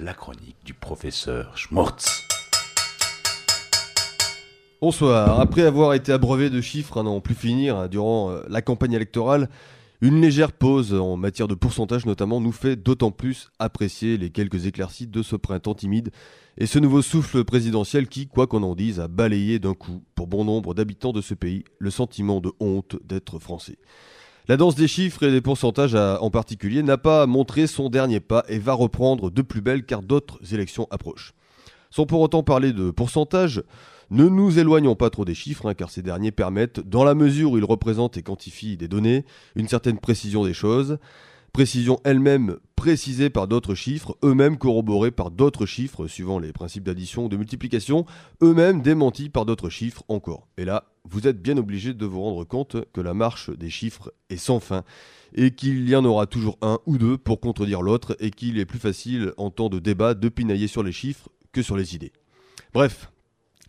la chronique du professeur Schmortz. Bonsoir. Après avoir été abreuvé de chiffres à n'en plus finir hein, durant euh, la campagne électorale, une légère pause en matière de pourcentage notamment nous fait d'autant plus apprécier les quelques éclaircies de ce printemps timide et ce nouveau souffle présidentiel qui, quoi qu'on en dise, a balayé d'un coup, pour bon nombre d'habitants de ce pays, le sentiment de honte d'être français. La danse des chiffres et des pourcentages en particulier n'a pas montré son dernier pas et va reprendre de plus belle car d'autres élections approchent. Sans pour autant parler de pourcentage, ne nous éloignons pas trop des chiffres, hein, car ces derniers permettent, dans la mesure où ils représentent et quantifient des données, une certaine précision des choses, précision elle-même précisée par d'autres chiffres, eux-mêmes corroborés par d'autres chiffres, suivant les principes d'addition ou de multiplication, eux-mêmes démentis par d'autres chiffres encore. Et là, vous êtes bien obligé de vous rendre compte que la marche des chiffres est sans fin, et qu'il y en aura toujours un ou deux pour contredire l'autre, et qu'il est plus facile en temps de débat de pinailler sur les chiffres que sur les idées. Bref,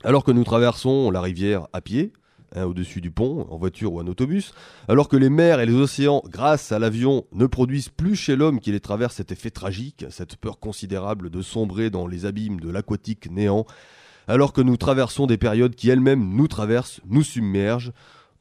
alors que nous traversons la rivière à pied, hein, au-dessus du pont, en voiture ou en autobus, alors que les mers et les océans, grâce à l'avion, ne produisent plus chez l'homme qui les traverse cet effet tragique, cette peur considérable de sombrer dans les abîmes de l'aquatique néant, alors que nous traversons des périodes qui elles-mêmes nous traversent, nous submergent,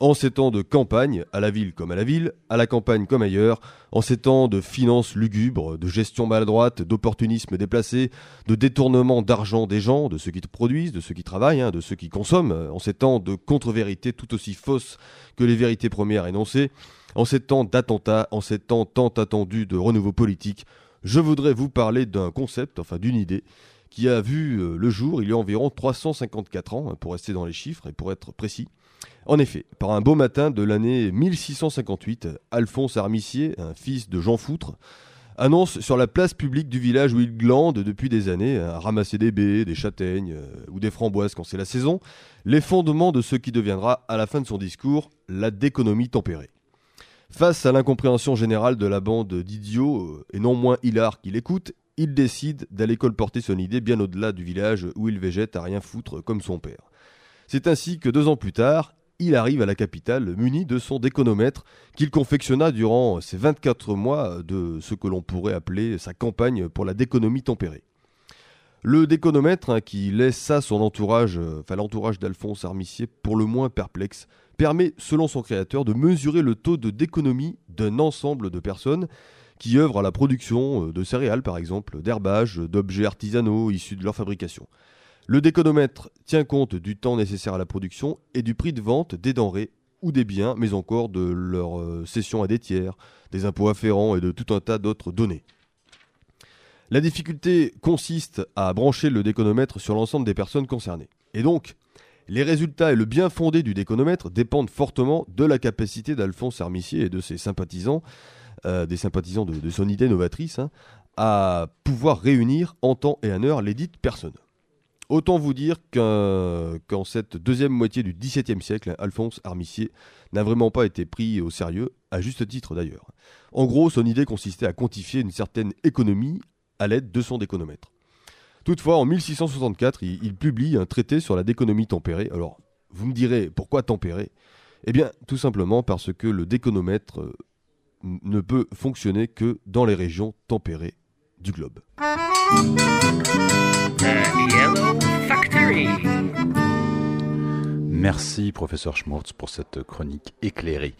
en ces temps de campagne, à la ville comme à la ville, à la campagne comme ailleurs, en ces temps de finances lugubres, de gestion maladroite, d'opportunisme déplacé, de détournement d'argent des gens, de ceux qui produisent, de ceux qui travaillent, hein, de ceux qui consomment, en ces temps de contre-vérités tout aussi fausses que les vérités premières énoncées, en ces temps d'attentats, en ces temps tant attendus de renouveau politique, je voudrais vous parler d'un concept, enfin d'une idée, qui a vu euh, le jour il y a environ 354 ans, hein, pour rester dans les chiffres et pour être précis, en effet, par un beau matin de l'année 1658, Alphonse Armicier, un fils de Jean Foutre, annonce sur la place publique du village où il glande depuis des années à ramasser des baies, des châtaignes euh, ou des framboises quand c'est la saison, les fondements de ce qui deviendra, à la fin de son discours, la d'économie tempérée. Face à l'incompréhension générale de la bande d'idiots, euh, et non moins hilar qui l'écoute, il décide d'aller colporter son idée bien au-delà du village où il végète à rien foutre comme son père. C'est ainsi que deux ans plus tard, il arrive à la capitale muni de son déconomètre qu'il confectionna durant ses 24 mois de ce que l'on pourrait appeler sa campagne pour la déconomie tempérée. Le déconomètre, hein, qui laissa son entourage, enfin l'entourage d'Alphonse Armicier pour le moins perplexe, permet, selon son créateur, de mesurer le taux de déconomie d'un ensemble de personnes qui œuvrent à la production de céréales, par exemple, d'herbages, d'objets artisanaux issus de leur fabrication. Le déconomètre tient compte du temps nécessaire à la production et du prix de vente des denrées ou des biens, mais encore de leur euh, cession à des tiers, des impôts afférents et de tout un tas d'autres données. La difficulté consiste à brancher le déconomètre sur l'ensemble des personnes concernées. Et donc, les résultats et le bien fondé du déconomètre dépendent fortement de la capacité d'Alphonse Armicier et de ses sympathisants, euh, des sympathisants de, son idée novatrice, hein, à pouvoir réunir en temps et en heure les dites personnes. Autant vous dire qu'en cette deuxième moitié du XVIIe siècle, Alphonse Armicier n'a vraiment pas été pris au sérieux, à juste titre d'ailleurs. En gros, son idée consistait à quantifier une certaine économie à l'aide de son déconomètre. Toutefois, en 1664, il, il, publie un traité sur la déconomie tempérée. Alors, vous me direz, pourquoi tempérée? Eh bien, tout simplement parce que le déconomètre euh, ne peut fonctionner que dans les régions tempérées du globe. Merci, professeur Schmortz, pour cette chronique éclairée.